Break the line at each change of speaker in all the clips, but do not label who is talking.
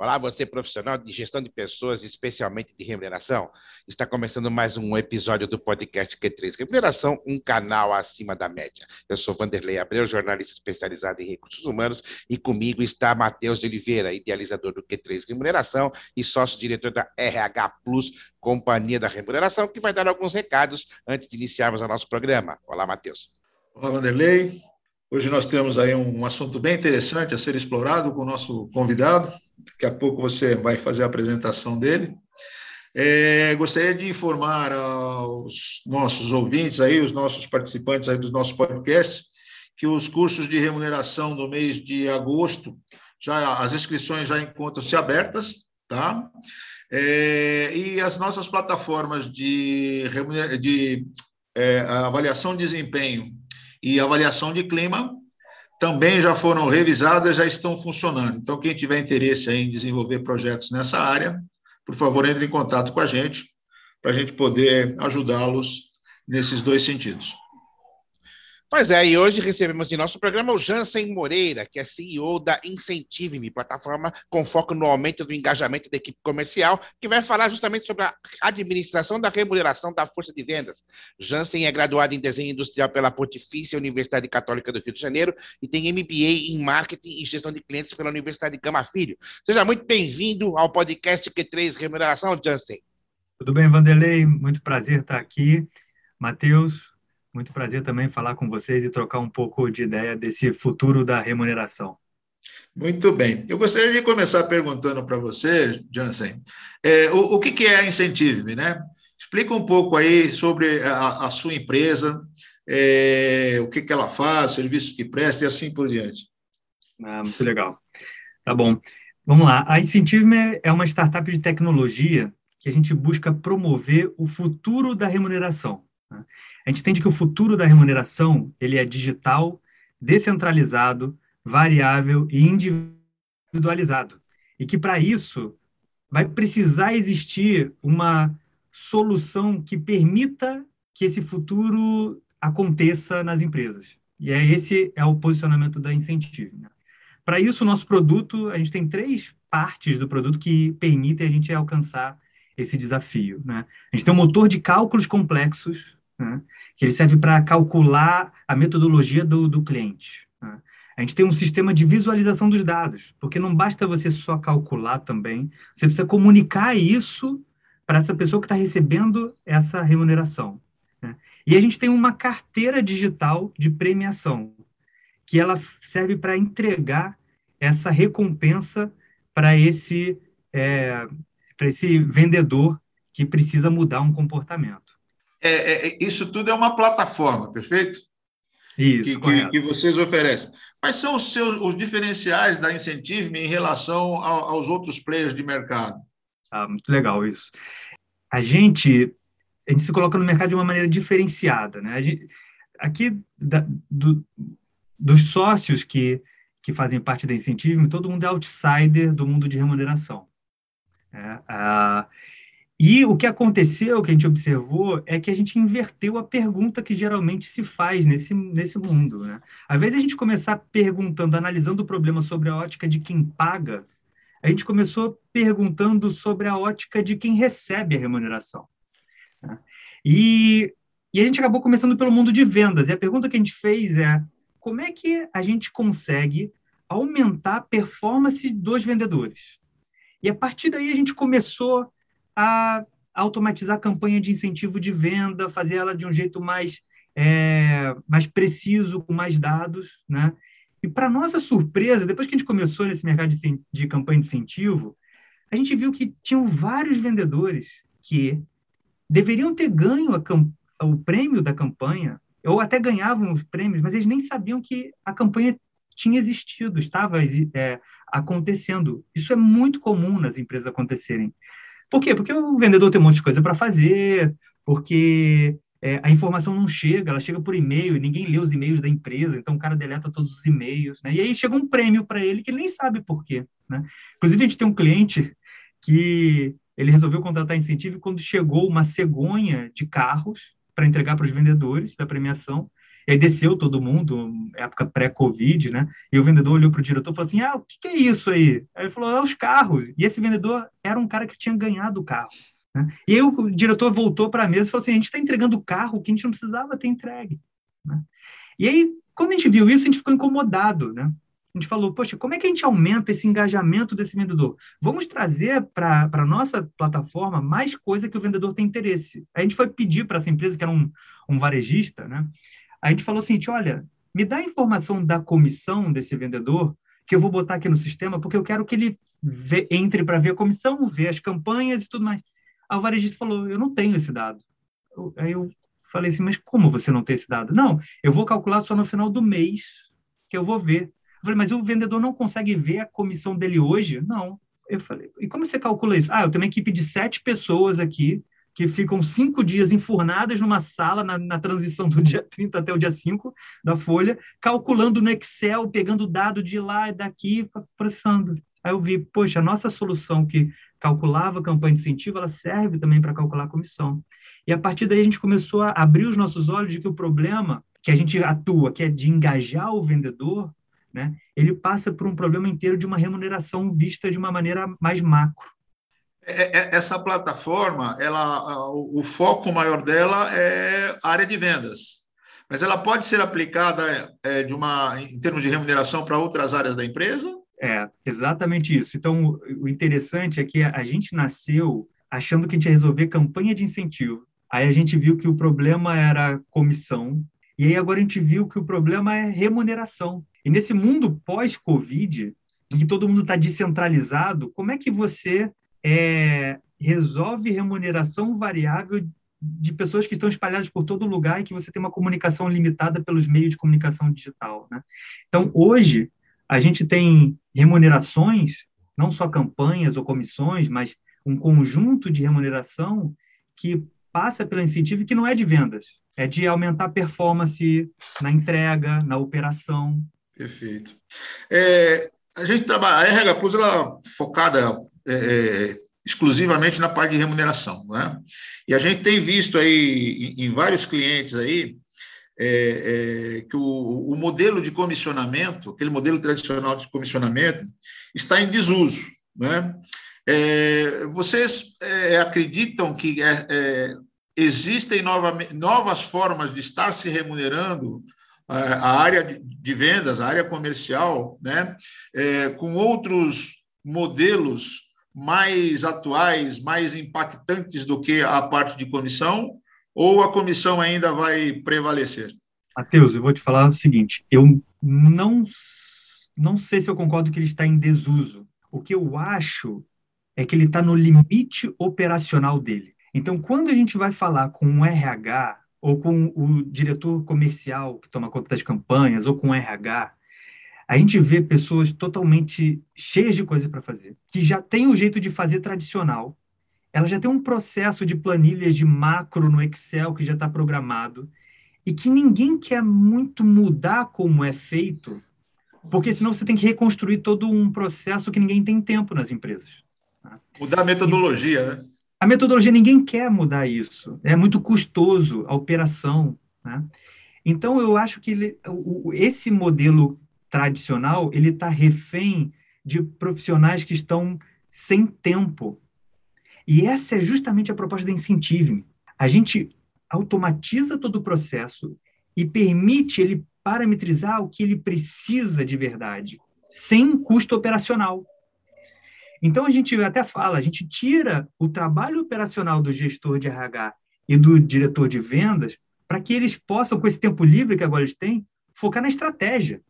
Olá, você profissional de gestão de pessoas, especialmente de remuneração. Está começando mais um episódio do podcast Q3 Remuneração, um canal acima da média. Eu sou Vanderlei Abreu, jornalista especializado em recursos humanos, e comigo está Matheus de Oliveira, idealizador do Q3 Remuneração e sócio-diretor da RH Plus, Companhia da Remuneração, que vai dar alguns recados antes de iniciarmos o nosso programa. Olá, Matheus.
Olá, Vanderlei. Hoje nós temos aí um assunto bem interessante a ser explorado com o nosso convidado, Daqui a pouco você vai fazer a apresentação dele. É, gostaria de informar aos nossos ouvintes aí, os nossos participantes aí dos nossos podcasts, que os cursos de remuneração do mês de agosto, já as inscrições já encontram-se abertas, tá? É, e as nossas plataformas de, de é, avaliação de desempenho e avaliação de clima também já foram revisadas, já estão funcionando. Então, quem tiver interesse em desenvolver projetos nessa área, por favor, entre em contato com a gente, para a gente poder ajudá-los nesses dois sentidos.
Pois é, e hoje recebemos em nosso programa o Jansen Moreira, que é CEO da Incentive-me, plataforma com foco no aumento do engajamento da equipe comercial, que vai falar justamente sobre a administração da remuneração da força de vendas. Jansen é graduado em desenho industrial pela Pontifícia Universidade Católica do Rio de Janeiro e tem MBA em marketing e gestão de clientes pela Universidade Gama Filho. Seja muito bem-vindo ao podcast Q3 Remuneração, Jansen.
Tudo bem, Vanderlei? Muito prazer estar aqui. Matheus, muito prazer também falar com vocês e trocar um pouco de ideia desse futuro da remuneração.
Muito bem. Eu gostaria de começar perguntando para você, Jansen, é, o, o que, que é a Incentive-me, né? Explica um pouco aí sobre a, a sua empresa, é, o que, que ela faz, serviços que presta e assim por diante.
Ah, muito legal. Tá bom. Vamos lá. A Incentive-me é uma startup de tecnologia que a gente busca promover o futuro da remuneração. A gente entende que o futuro da remuneração ele é digital, descentralizado, variável e individualizado. E que para isso vai precisar existir uma solução que permita que esse futuro aconteça nas empresas. E é esse é o posicionamento da Incentive. Né? Para isso, o nosso produto, a gente tem três partes do produto que permitem a gente alcançar esse desafio. Né? A gente tem um motor de cálculos complexos, né? que ele serve para calcular a metodologia do, do cliente. Né? A gente tem um sistema de visualização dos dados, porque não basta você só calcular também, você precisa comunicar isso para essa pessoa que está recebendo essa remuneração. Né? E a gente tem uma carteira digital de premiação, que ela serve para entregar essa recompensa para esse, é, esse vendedor que precisa mudar um comportamento
é, é, isso tudo é uma plataforma, perfeito?
Isso,
que, que, que, vocês oferecem. Quais são os seus os diferenciais da Incentive em relação ao, aos outros players de mercado?
Ah, muito legal isso. A gente, a gente se coloca no mercado de uma maneira diferenciada. Né? Gente, aqui, da, do, dos sócios que, que fazem parte da Incentive, todo mundo é outsider do mundo de remuneração. É, ah, e o que aconteceu, que a gente observou, é que a gente inverteu a pergunta que geralmente se faz nesse, nesse mundo. Né? Invés de a gente começar perguntando, analisando o problema sobre a ótica de quem paga, a gente começou perguntando sobre a ótica de quem recebe a remuneração. Né? E, e a gente acabou começando pelo mundo de vendas. E a pergunta que a gente fez é: como é que a gente consegue aumentar a performance dos vendedores? E a partir daí a gente começou a automatizar a campanha de incentivo de venda, fazer ela de um jeito mais, é, mais preciso, com mais dados, né? E para nossa surpresa, depois que a gente começou nesse mercado de, de campanha de incentivo, a gente viu que tinham vários vendedores que deveriam ter ganho a, o prêmio da campanha, ou até ganhavam os prêmios, mas eles nem sabiam que a campanha tinha existido, estava é, acontecendo. Isso é muito comum nas empresas acontecerem. Por quê? Porque o vendedor tem um monte de coisa para fazer, porque é, a informação não chega, ela chega por e-mail e ninguém lê os e-mails da empresa, então o cara deleta todos os e-mails, né? E aí chega um prêmio para ele que ele nem sabe por quê, né? Inclusive, a gente tem um cliente que ele resolveu contratar incentivo quando chegou uma cegonha de carros para entregar para os vendedores da premiação, e aí desceu todo mundo, época pré-Covid, né? E o vendedor olhou para o diretor e falou assim: Ah, o que, que, é isso aí? Aí ele falou: É os carros. E esse vendedor era um cara que tinha ganhado o carro. Né? E aí o diretor voltou para a mesa e falou assim: A gente está entregando o carro que a gente não precisava ter entregue. Né? E aí, quando a gente viu isso, a gente ficou incomodado, né? A gente falou, poxa, como é que a gente aumenta esse engajamento desse vendedor? Vamos trazer para a nossa plataforma mais coisa que o vendedor tem interesse. A gente foi pedir para essa empresa, que era um, um varejista, né? A gente falou assim, olha, me dá a informação da comissão desse vendedor, que eu vou botar aqui no sistema, porque eu quero que ele vê, entre para ver a comissão, ver as campanhas e tudo mais. A varejista falou, eu não tenho esse dado. Eu, aí eu falei assim, mas como você não tem esse dado? Não, eu vou calcular só no final do mês, que eu vou ver. Eu falei, mas o vendedor não consegue ver a comissão dele hoje? Não. Eu falei, e como você calcula isso? Ah, eu tenho uma equipe de sete pessoas aqui, que ficam cinco dias enfurnadas numa sala na, na, transição do dia 30 até o dia 5 da folha, calculando no Excel, pegando dado de lá e daqui, processando. Aí eu vi, poxa, a nossa solução que calculava a campanha de incentivo, ela serve também para calcular a comissão. E a partir daí a gente começou a abrir os nossos olhos de que o problema que a gente atua, que é de engajar o vendedor, né, ele passa por um problema inteiro de uma remuneração vista de uma maneira mais macro.
É, é, essa plataforma, ela, o foco maior dela é área de vendas, mas ela pode ser aplicada é, de uma, em termos de remuneração para outras áreas da empresa?
É, exatamente isso. Então, o interessante é que a gente nasceu achando que a gente ia resolver campanha de incentivo. Aí a gente viu que o problema era comissão, e aí agora a gente viu que o problema é remuneração. E nesse mundo pós-Covid, em que todo mundo está descentralizado, como é que você é, resolve remuneração variável de pessoas que estão espalhadas por todo lugar e que você tem uma comunicação limitada pelos meios de comunicação digital. Né? Então, hoje, a gente tem remunerações, não só campanhas ou comissões, mas um conjunto de remuneração que passa pelo incentivo que não é de vendas, é de aumentar a performance na entrega, na operação.
Perfeito. É, a gente trabalha, a RH Plus ela é focada é, é, exclusivamente na parte de remuneração, né? E a gente tem visto aí em, em vários clientes aí é, é, que o, o, modelo de comissionamento, aquele modelo tradicional de comissionamento, está em desuso, né? Vocês é, acreditam que existem nova, novas formas de estar se remunerando a área de vendas, a área comercial, né, é, com outros modelos mais atuais, mais impactantes do que a parte de comissão, ou a comissão ainda vai prevalecer?
Matheus, eu vou te falar o seguinte: eu não, não sei se eu concordo que ele está em desuso. O que eu acho é que ele está no limite operacional dele. Então, quando a gente vai falar com um RH ou com o diretor comercial que toma conta das campanhas, ou com o RH, a gente vê pessoas totalmente cheias de coisas para fazer, que já tem o jeito de fazer tradicional, ela já tem um processo de planilhas de macro no Excel que já está programado, e que ninguém quer muito mudar como é feito, porque senão você tem que reconstruir todo um processo que ninguém tem tempo nas empresas.
Tá? Mudar a metodologia, e, né?
A metodologia, ninguém quer mudar isso. É muito custoso a operação. Né? Então, eu acho que ele, o, esse modelo tradicional ele está refém de profissionais que estão sem tempo. E essa é justamente a proposta da Incentive. A gente automatiza todo o processo e permite ele parametrizar o que ele precisa de verdade, sem custo operacional. Então, a gente até fala, a gente tira o trabalho operacional do gestor de RH e do diretor de vendas para que eles possam, com esse tempo livre que agora eles têm, focar na estratégia.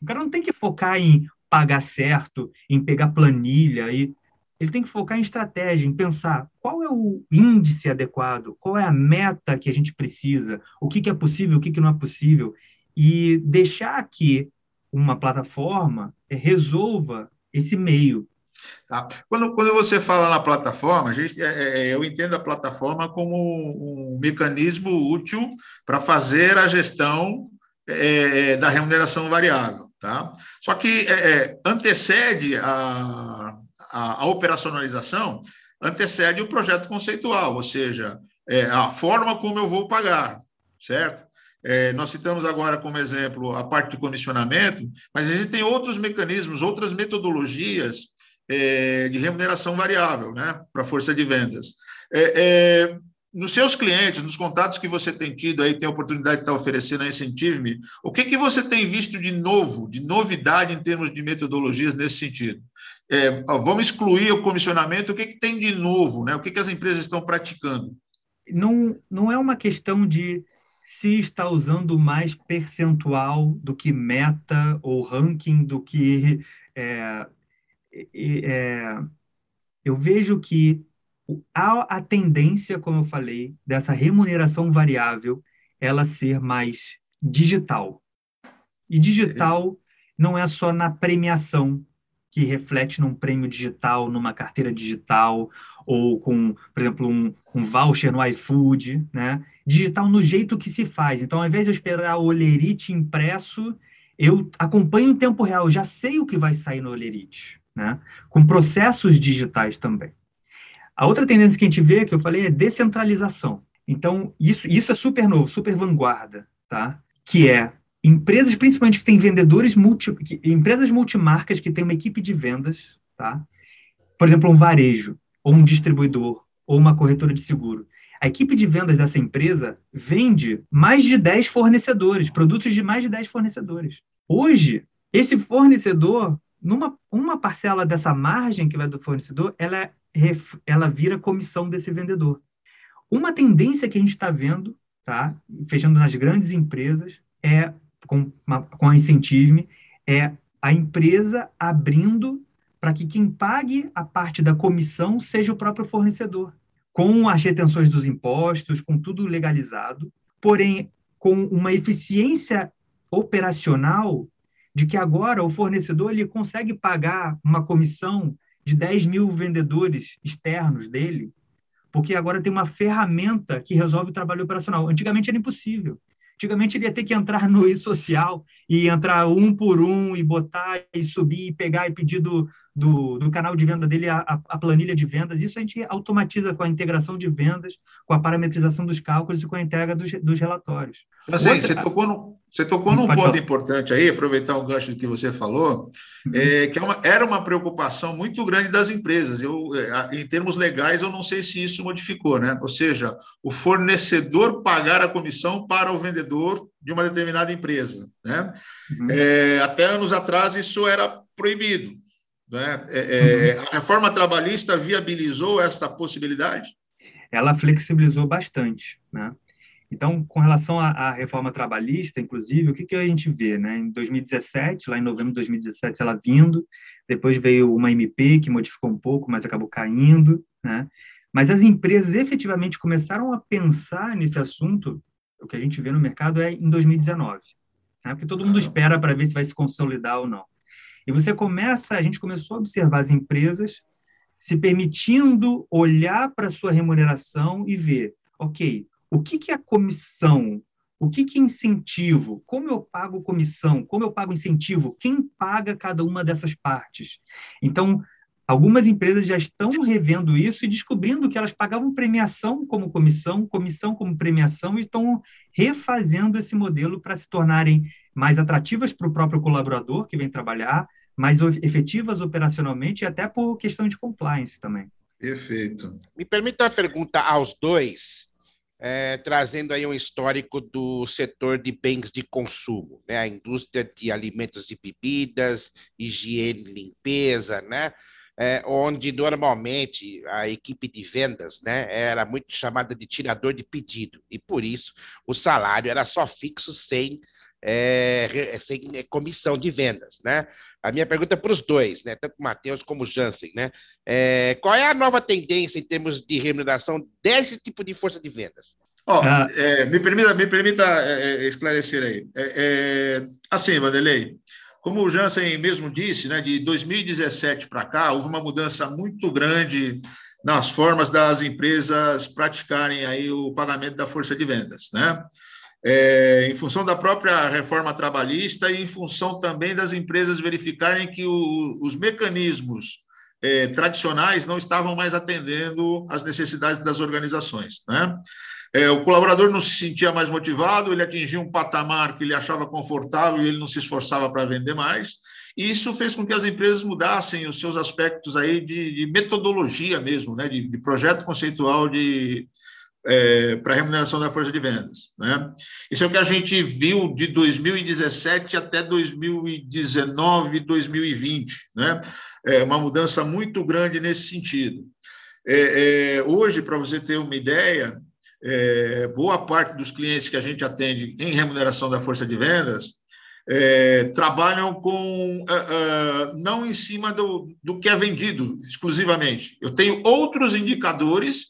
O cara não tem que focar em pagar certo, em pegar planilha, e ele tem que focar em estratégia, em pensar qual é o índice adequado, qual é a meta que a gente precisa, o que, que é possível, o que, que não é possível, e deixar que uma plataforma resolva esse meio.
Tá? Quando, quando você fala na plataforma, a gente, é, é, eu entendo a plataforma como um, mecanismo útil para fazer a gestão é, da remuneração variável. Tá? Só que é, é antecede a, a, a, operacionalização antecede o projeto conceitual, ou seja, é, a forma como eu vou pagar, certo? É, nós citamos agora como exemplo a parte de comissionamento, mas existem outros mecanismos, outras metodologias é, de remuneração variável né, para a força de vendas. É, é, nos seus clientes, nos contatos que você tem tido aí, tem a oportunidade de estar oferecendo a Incentive-me, o que, que você tem visto de novo, de novidade em termos de metodologias nesse sentido? É, vamos excluir o comissionamento, o que, que tem de novo, né? o que, que as empresas estão praticando?
Não, não é uma questão de se está usando mais percentual do que meta ou ranking do que. É, é, eu vejo que há a tendência, como eu falei, dessa remuneração variável ela ser mais digital. E digital não é só na premiação, que reflete num prêmio digital, numa carteira digital, ou com, por exemplo, um, um voucher no iFood, né? Digital no jeito que se faz. Então, ao invés de eu esperar o olerite impresso, eu acompanho em tempo real, já sei o que vai sair no olerite, né? Com processos digitais também. A outra tendência que a gente vê, que eu falei, é descentralização. Então, isso, isso é super novo, super vanguarda, tá? Que é empresas, principalmente que têm vendedores, multi, que, empresas multimarcas que têm uma equipe de vendas, tá? Por exemplo, um varejo, ou um distribuidor, ou uma corretora de seguro. A equipe de vendas dessa empresa vende mais de 10 fornecedores, produtos de mais de 10 fornecedores. Hoje, esse fornecedor, numa uma parcela dessa margem que vai do fornecedor, ela é ela vira comissão desse vendedor. Uma tendência que a gente está vendo, tá, fechando nas grandes empresas, é com, com a Incentive, é a empresa abrindo para que quem pague a parte da comissão seja o próprio fornecedor, com as retenções dos impostos, com tudo legalizado, porém com uma eficiência operacional de que agora o fornecedor ele consegue pagar uma comissão de 10 mil vendedores externos dele, porque agora tem uma ferramenta que resolve o trabalho operacional. Antigamente era impossível. Antigamente ele ia ter que entrar no e-social e entrar um por um e botar e subir e pegar e pedir do, do, do canal de venda dele a, a, planilha de vendas. Isso a gente automatiza com a integração de vendas, com a parametrização dos cálculos e com a entrega dos, dos relatórios.
Mas aí, você tocou, no, você tocou num ponto falar. importante aí, aproveitar o gancho que você falou, uhum. é, que é uma, era uma preocupação muito grande das empresas. Eu, é, em termos legais, eu não sei se isso modificou, né? Ou seja, o fornecedor pagar a comissão para o vendedor de uma determinada empresa, né? Uhum. É, até anos atrás isso era proibido. Né? É, é, uhum. A reforma trabalhista viabilizou esta possibilidade?
Ela flexibilizou bastante. Né? Então, com relação à, à, reforma trabalhista, inclusive, o que, que a gente vê? Né? Em 2017, lá em novembro de 2017, ela vindo, depois veio uma MP que modificou um pouco, mas acabou caindo. Né? Mas as empresas efetivamente começaram a pensar nesse assunto, o que a gente vê no mercado é em 2019. Né? Porque todo mundo espera para ver se vai se consolidar ou não. E você começa, a gente começou a observar as empresas se permitindo olhar para a sua remuneração e ver, ok, o que, que é comissão? O que, que é incentivo? Como eu pago comissão? Como eu pago incentivo? Quem paga cada uma dessas partes? Então, algumas empresas já estão revendo isso e descobrindo que elas pagavam premiação como comissão, comissão como premiação, e estão refazendo esse modelo para se tornarem mais atrativas para o próprio colaborador que vem trabalhar, mais efetivas operacionalmente e até por questão de compliance também.
Perfeito.
Me permita uma pergunta aos dois, é, trazendo aí um histórico do setor de bens de consumo, né? a indústria de alimentos e bebidas, higiene e limpeza, né? É, onde normalmente a equipe de vendas né, era muito chamada de tirador de pedido, e por isso o salário era só fixo sem é, sem é, comissão de vendas, né? A minha pergunta é para os dois, né? Tanto o Matheus como o Jansen, né? É, qual é a nova tendência em termos de remuneração desse tipo de força de vendas?
Oh, ah. é, me permita, me permita é, é, esclarecer aí. assim, Vanderlei, como o Jansen mesmo disse, né, de 2017 para cá, houve uma mudança muito grande nas formas das empresas praticarem aí o pagamento da força de vendas, né? É, em função da própria reforma trabalhista e em função também das empresas verificarem que o, os mecanismos é, tradicionais não estavam mais atendendo às necessidades das organizações. Né? É, o colaborador não se sentia mais motivado, ele atingia um patamar que ele achava confortável e ele não se esforçava para vender mais. E isso fez com que as empresas mudassem os seus aspectos aí de, de metodologia mesmo, né? de, de projeto conceitual de, é, para remuneração da força de vendas. Né? Isso é o que a gente viu de 2017 até 2019, 2020. Né? É uma mudança muito grande nesse sentido. É, é, hoje, para você ter uma ideia, é, boa parte dos clientes que a gente atende em remuneração da força de vendas é, trabalham com uh, não em cima do, do que é vendido exclusivamente. Eu tenho outros indicadores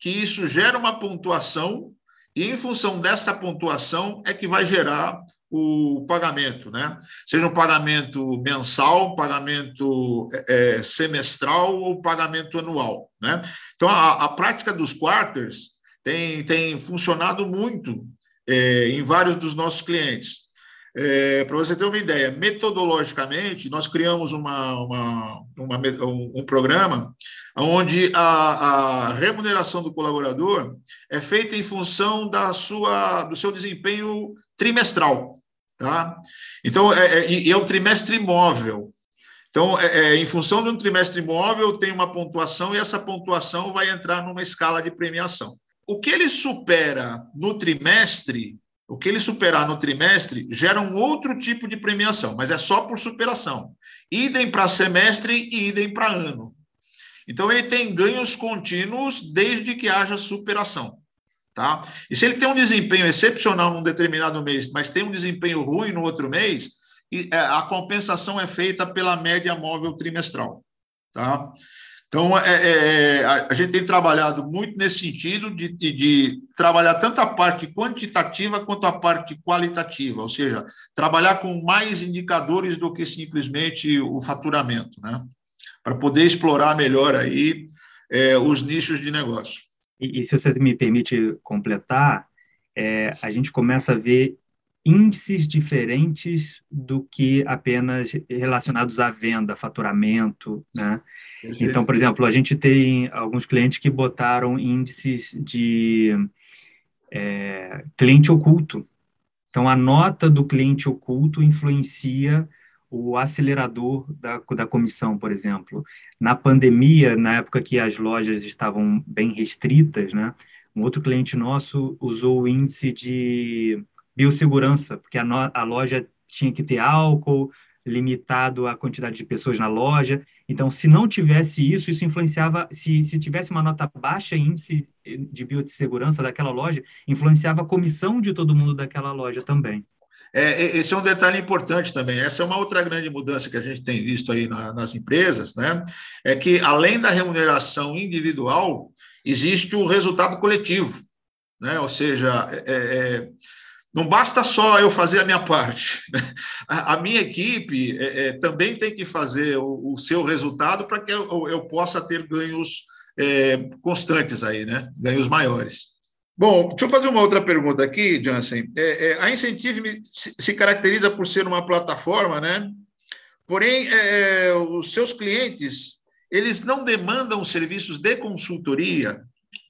que isso gera uma pontuação e em função dessa pontuação é que vai gerar o pagamento, né? Seja um pagamento mensal, um pagamento é, semestral ou pagamento anual, né? Então a, a prática dos quarters tem, tem funcionado muito é, em vários dos nossos clientes. É, Para você ter uma ideia, metodologicamente, nós criamos uma, uma, uma um, um, programa onde a, a, remuneração do colaborador é feita em função da sua, do seu desempenho trimestral. Tá? Então, é, é, é um trimestre móvel. Então, é, é, em função de um trimestre móvel, tem uma pontuação e essa pontuação vai entrar numa escala de premiação. O que ele supera no trimestre, o que ele superar no trimestre, gera um outro tipo de premiação, mas é só por superação. Idem para semestre e idem para ano. Então, ele tem ganhos contínuos desde que haja superação. Tá? E se ele tem um desempenho excepcional num determinado mês, mas tem um desempenho ruim no outro mês, é, a compensação é feita pela média móvel trimestral. Tá? Então, é, é, é a, gente tem trabalhado muito nesse sentido de, de, de, trabalhar tanto a parte quantitativa quanto a parte qualitativa, ou seja, trabalhar com mais indicadores do que simplesmente o faturamento, né? Para poder explorar melhor aí é, os nichos de negócio.
E, e, se você me permite completar, é, a gente começa a ver índices diferentes do que apenas relacionados à venda, faturamento, né? Então, por exemplo, a gente tem alguns clientes que botaram índices de é, cliente oculto. Então, a nota do cliente oculto influencia o acelerador da, da comissão, por exemplo. Na pandemia, na época que as lojas estavam bem restritas, né? Um outro cliente nosso usou o índice de biossegurança, porque a, no, a loja tinha que ter álcool, limitado a quantidade de pessoas na loja. Então, se não tivesse isso, isso influenciava, se, se tivesse uma nota baixa índice de biossegurança daquela loja, influenciava a comissão de todo mundo daquela loja também.
É, esse é um detalhe importante também. Essa é uma outra grande mudança que a gente tem visto aí na, nas empresas, né? É que além da remuneração individual, existe o resultado coletivo, né? Ou seja, é, é não basta só eu fazer a minha parte. A, minha equipe é, é, também tem que fazer o, o seu resultado para que eu, eu, possa ter ganhos é, constantes aí, né? Ganhos maiores. Bom, deixa eu fazer uma outra pergunta aqui, Jansen. É, é, a Incentive se, se, caracteriza por ser uma plataforma, né? Porém, é, os seus clientes, eles não demandam serviços de consultoria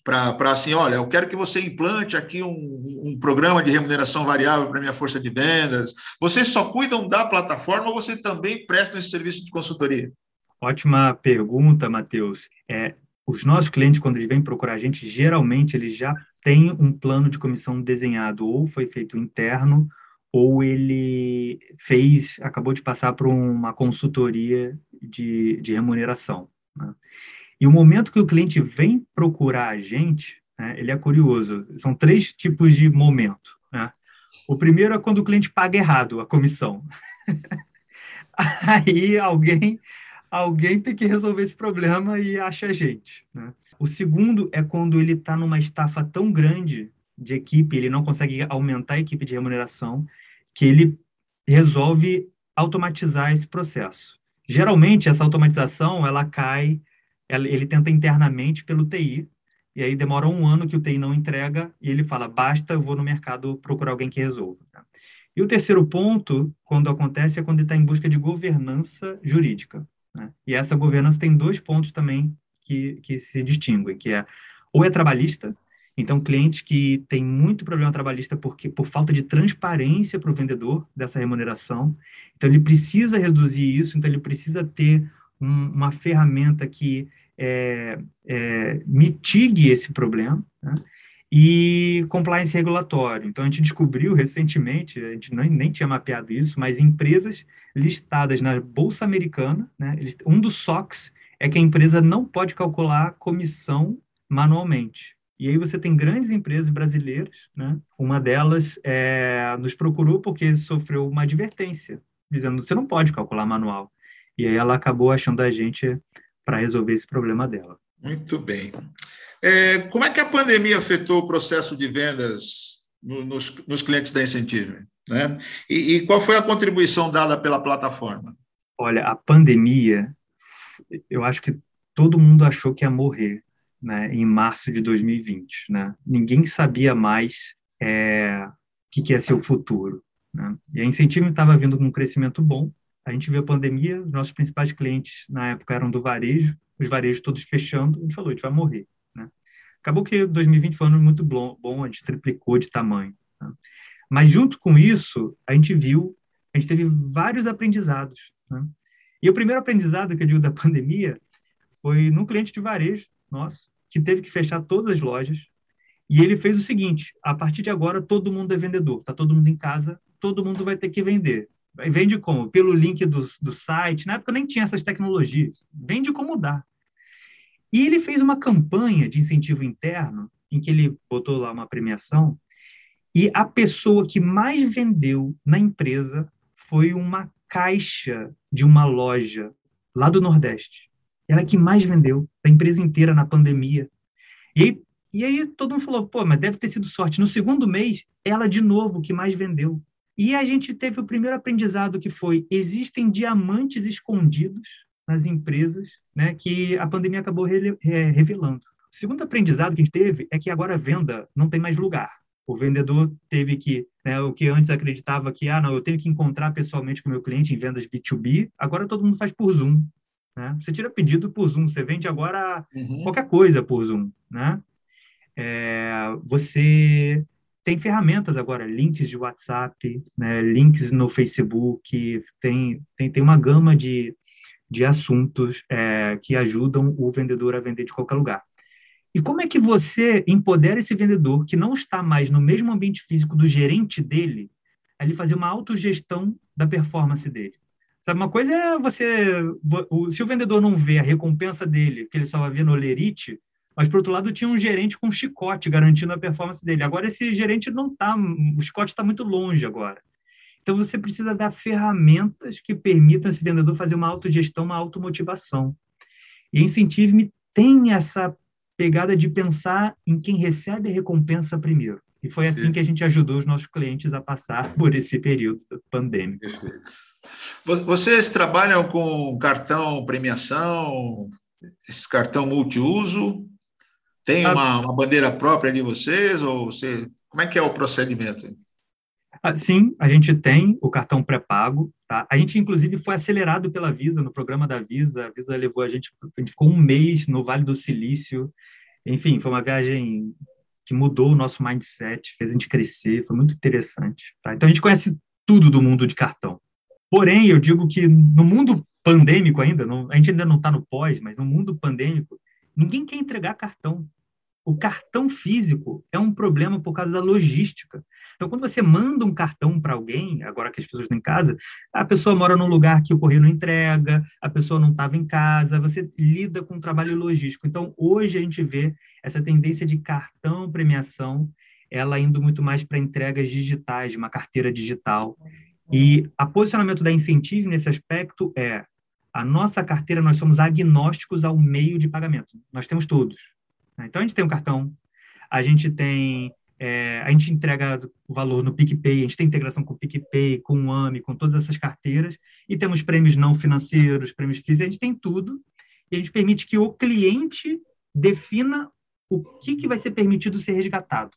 para assim, olha, eu quero que você implante aqui um, um programa de remuneração variável para minha força de vendas. Vocês só cuidam da plataforma ou você também presta esse serviço de consultoria?
Ótima pergunta, Matheus. É, os nossos clientes, quando eles vêm procurar a gente, geralmente eles já têm um plano de comissão desenhado, ou foi feito interno, ou ele fez, acabou de passar por uma consultoria de, de remuneração. Né? E o momento que o cliente vem procurar a gente, né, ele é curioso. São três tipos de momento. Né? O primeiro é quando o cliente paga errado a comissão. Aí alguém, alguém tem que resolver esse problema e acha a gente. Né? O segundo é quando ele está numa estafa tão grande de equipe, ele não consegue aumentar a equipe de remuneração, que ele resolve automatizar esse processo. Geralmente, essa automatização ela cai ele tenta internamente pelo TI, e aí demora um ano que o TI não entrega, e ele fala, basta, eu vou no mercado procurar alguém que resolva. Tá? E o terceiro ponto, quando acontece, é quando ele está em busca de governança jurídica. Né? E essa governança tem dois pontos também que, que se distinguem, que é ou é trabalhista, então clientes que têm muito problema trabalhista porque por falta de transparência para o vendedor dessa remuneração, então ele precisa reduzir isso, então ele precisa ter um, uma ferramenta que é, é, mitigue esse problema, né? e compliance regulatório. Então, a gente descobriu recentemente, a gente nem, nem tinha mapeado isso, mas empresas listadas na Bolsa Americana, né, um dos SOX é que a empresa não pode calcular comissão manualmente. E aí você tem grandes empresas brasileiras, né? Uma delas é, nos procurou porque sofreu uma advertência, dizendo você não pode calcular manual. E aí ela acabou achando a gente para resolver esse problema dela.
Muito bem. É, como é que a pandemia afetou o processo de vendas no, nos, nos, clientes da Incentive? Né? E, e qual foi a contribuição dada pela plataforma?
Olha, a pandemia, eu acho que todo mundo achou que ia morrer né, em março de 2020. Né? Ninguém sabia mais é, o que, que ia ser o futuro. Né? E a Incentive estava vindo com um crescimento bom. A gente viu a pandemia, nossos principais clientes na época eram do varejo, os varejos todos fechando, a gente falou, a gente vai morrer. Acabou que 2020 foi um ano muito bom a gente triplicou de tamanho. Né? Mas junto com isso, a gente viu, a gente teve vários aprendizados. Né? E o primeiro aprendizado que eu digo da pandemia foi num cliente de varejo nosso, que teve que fechar todas as lojas, e ele fez o seguinte: a partir de agora todo mundo é vendedor, tá todo mundo em casa, todo mundo vai ter que vender. Vende como? Pelo link do, do site. Na época nem tinha essas tecnologias. Vende como dá. E ele fez uma campanha de incentivo interno, em que ele botou lá uma premiação, e a pessoa que mais vendeu na empresa foi uma caixa de uma loja lá do Nordeste. Ela que mais vendeu da empresa inteira na pandemia. E aí, e aí todo mundo falou, pô, mas deve ter sido sorte. No segundo mês, ela de novo que mais vendeu. E a gente teve o primeiro aprendizado que foi: existem diamantes escondidos nas empresas, né, que a pandemia acabou re revelando. O segundo aprendizado que a gente teve é que agora a venda não tem mais lugar. O vendedor teve que, né, o que antes acreditava que, ah, não, eu tenho que encontrar pessoalmente com o meu cliente em vendas B2B, agora todo mundo faz por Zoom. Né? Você tira pedido por Zoom, você vende agora uhum. qualquer coisa por Zoom. Né? É, você tem ferramentas agora, links de WhatsApp, né, links no Facebook, tem, tem, tem uma gama de, de assuntos é, que ajudam o vendedor a vender de qualquer lugar. E como é que você empodera esse vendedor que não está mais no mesmo ambiente físico do gerente dele, a ele fazer uma autogestão da performance dele? Sabe, uma coisa é você. Se o vendedor não vê a recompensa dele, que ele só vai ver no Lerite, mas, por outro lado, tinha um gerente com chicote garantindo a performance dele. Agora, esse gerente não está. O chicote está muito longe agora. Então, você precisa dar ferramentas que permitam esse vendedor fazer uma autogestão, uma automotivação. E a Incentive-me tem essa pegada de pensar em quem recebe a recompensa primeiro. E foi assim Sim. que a gente ajudou os nossos clientes a passar por esse período pandêmico. Perfeito.
Vocês trabalham com cartão premiação, esse cartão multiuso? Tem ah. uma, uma bandeira própria de vocês? Ou você, como é que é o procedimento?
Ah, sim, a gente tem o cartão pré-pago. Tá? A gente, inclusive, foi acelerado pela Visa, no programa da Visa. A Visa levou a gente, a gente ficou um mês no Vale do Silício. Enfim, foi uma viagem que mudou o nosso mindset, fez a gente crescer, foi muito interessante. Tá? Então, a gente conhece tudo do mundo de cartão. Porém, eu digo que no mundo pandêmico ainda, não, a gente ainda não está no pós, mas no mundo pandêmico, ninguém quer entregar cartão. O cartão físico é um problema por causa da logística. Então, quando você manda um cartão para alguém, agora que as pessoas estão em casa, a pessoa mora num lugar que o correio não entrega, a pessoa não estava em casa, você lida com o trabalho logístico. Então, hoje a gente vê essa tendência de cartão premiação, ela indo muito mais para entregas digitais, de uma carteira digital. E o posicionamento da Incentive nesse aspecto é a nossa carteira, nós somos agnósticos ao meio de pagamento. Nós temos todos. Né? Então, a gente tem um cartão, a gente tem... É, a gente entrega o valor no PicPay, a gente tem integração com o PicPay, com o AMI, com todas essas carteiras, e temos prêmios não financeiros, prêmios físicos, a gente tem tudo, e a gente permite que o cliente defina o que, que vai ser permitido ser resgatado.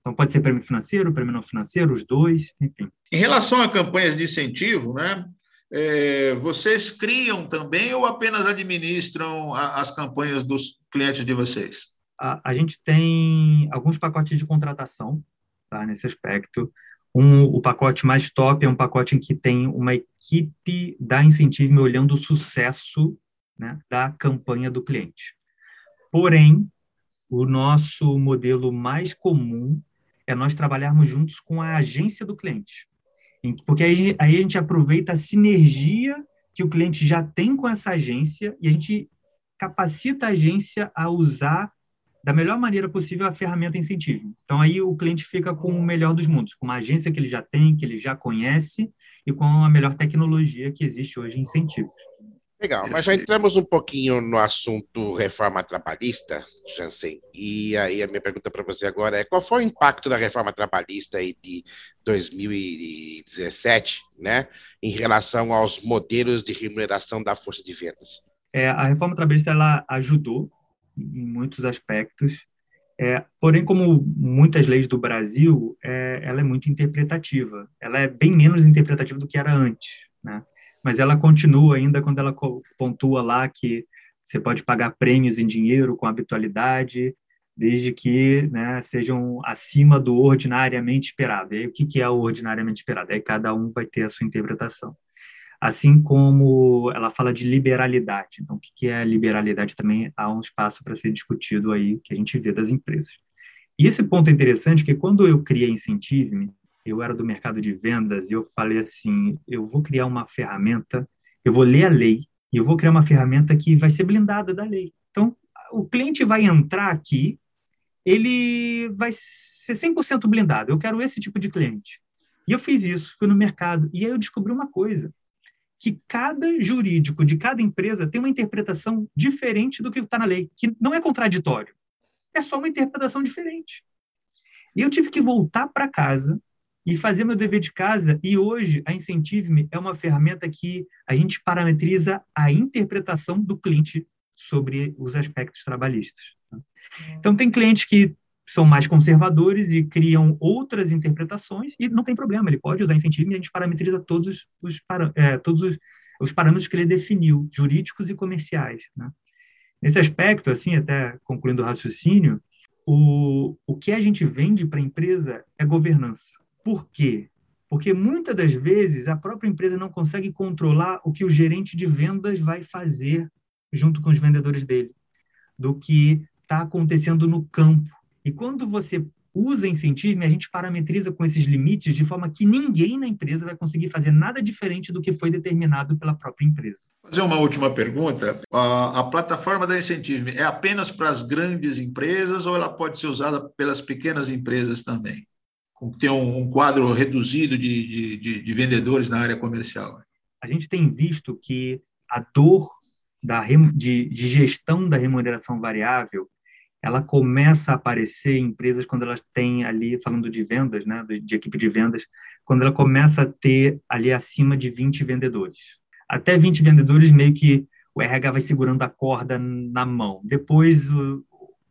Então, pode ser prêmio financeiro, prêmio não financeiro, os dois, enfim.
Em relação a campanhas de incentivo, né, é, vocês criam também ou apenas administram a, as campanhas dos clientes de vocês?
A, a gente tem alguns pacotes de contratação tá, nesse aspecto. Um, o pacote mais top é um pacote em que tem uma equipe da Incentive olhando o sucesso né, da campanha do cliente. Porém, o nosso modelo mais comum é nós trabalharmos juntos com a agência do cliente. Porque aí, aí a gente aproveita a sinergia que o cliente já tem com essa agência e a gente capacita a agência a usar da melhor maneira possível a ferramenta incentivo. Então aí o cliente fica com o melhor dos mundos, com uma agência que ele já tem, que ele já conhece e com a melhor tecnologia que existe hoje em incentivos.
Legal, mas já entramos um pouquinho no assunto reforma trabalhista, Jansen. E aí a minha pergunta para você agora é qual foi o impacto da reforma trabalhista aí de 2017, né, em relação aos modelos de remuneração da força de vendas?
É, a reforma trabalhista ela ajudou em muitos aspectos, é, porém, como muitas leis do Brasil, é, ela é muito interpretativa. Ela é bem menos interpretativa do que era antes, né? mas ela continua ainda quando ela pontua lá que você pode pagar prêmios em dinheiro com habitualidade, desde que né, sejam acima do ordinariamente esperado. E aí, o que, é o ordinariamente esperado? Aí cada um vai ter a sua interpretação. Assim como ela fala de liberalidade. Então, o que, é liberalidade também há um espaço para ser discutido aí, que a gente vê das empresas. E esse ponto é interessante, que quando eu criei Incentive-me, eu era do mercado de vendas e eu falei assim, eu vou criar uma ferramenta, eu vou ler a lei e eu vou criar uma ferramenta que vai ser blindada da lei. Então, o cliente vai entrar aqui, ele vai ser 100% blindado. Eu quero esse tipo de cliente. E eu fiz isso, fui no mercado e aí eu descobri uma coisa, que cada jurídico de cada empresa tem uma interpretação diferente do que está na lei, que não é contraditório. É só uma interpretação diferente. E eu tive que voltar para casa e fazer meu dever de casa. E hoje, a Incentive-me é uma ferramenta que a gente parametriza a interpretação do cliente sobre os aspectos trabalhistas. Então, tem clientes que são mais conservadores e criam outras interpretações, e não tem problema, ele pode usar Incentive-me e a gente parametriza todos os, é, todos os, os, parâmetros que ele definiu, jurídicos e comerciais. Né? Nesse aspecto, assim, até concluindo o raciocínio, o, o que a gente vende para a empresa é governança. Por quê? Porque muitas das vezes a própria empresa não consegue controlar o que o gerente de vendas vai fazer junto com os vendedores dele, do que está acontecendo no campo. E quando você usa incentivo, a gente parametriza com esses limites de forma que ninguém na empresa vai conseguir fazer nada diferente do que foi determinado pela própria empresa.
Fazer uma última pergunta. A, a plataforma da Incentive é apenas para as grandes empresas ou ela pode ser usada pelas pequenas empresas também? ter um, um quadro reduzido de, de, de, vendedores na área comercial?
A gente tem visto que a dor da, de, de gestão da remuneração variável ela começa a aparecer em empresas quando elas têm ali, falando de vendas, né, de, de, equipe de vendas, quando ela começa a ter ali acima de 20 vendedores. Até 20 vendedores, meio que o RH vai segurando a corda na mão. Depois,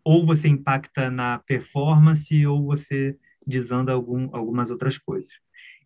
ou você impacta na performance, ou você desanda algum, algumas outras coisas.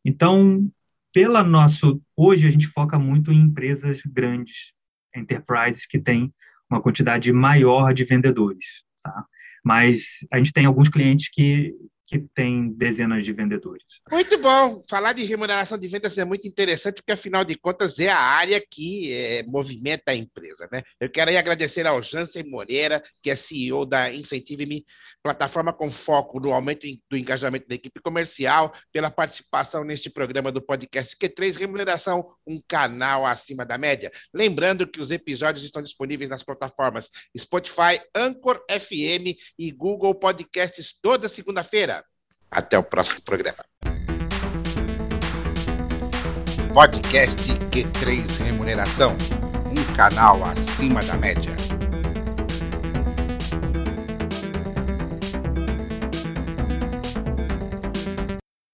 Então, pela nosso hoje a gente foca muito em empresas grandes, enterprises que têm uma quantidade maior de vendedores, tá? Mas a gente tem alguns clientes que que tem dezenas de vendedores.
Muito bom. Falar de remuneração de vendas é muito interessante, porque, afinal de contas, é a área que é, movimenta a empresa. Né? Eu quero agradecer ao Jansen Moreira, que é CEO da Incentive Me, plataforma com foco no aumento do engajamento da equipe comercial, pela participação neste programa do podcast Q3 Remuneração, um canal acima da média. Lembrando que os episódios estão disponíveis nas plataformas Spotify, Anchor FM e Google Podcasts toda segunda-feira. Até o próximo programa. Podcast Q3 Remuneração um canal acima da média.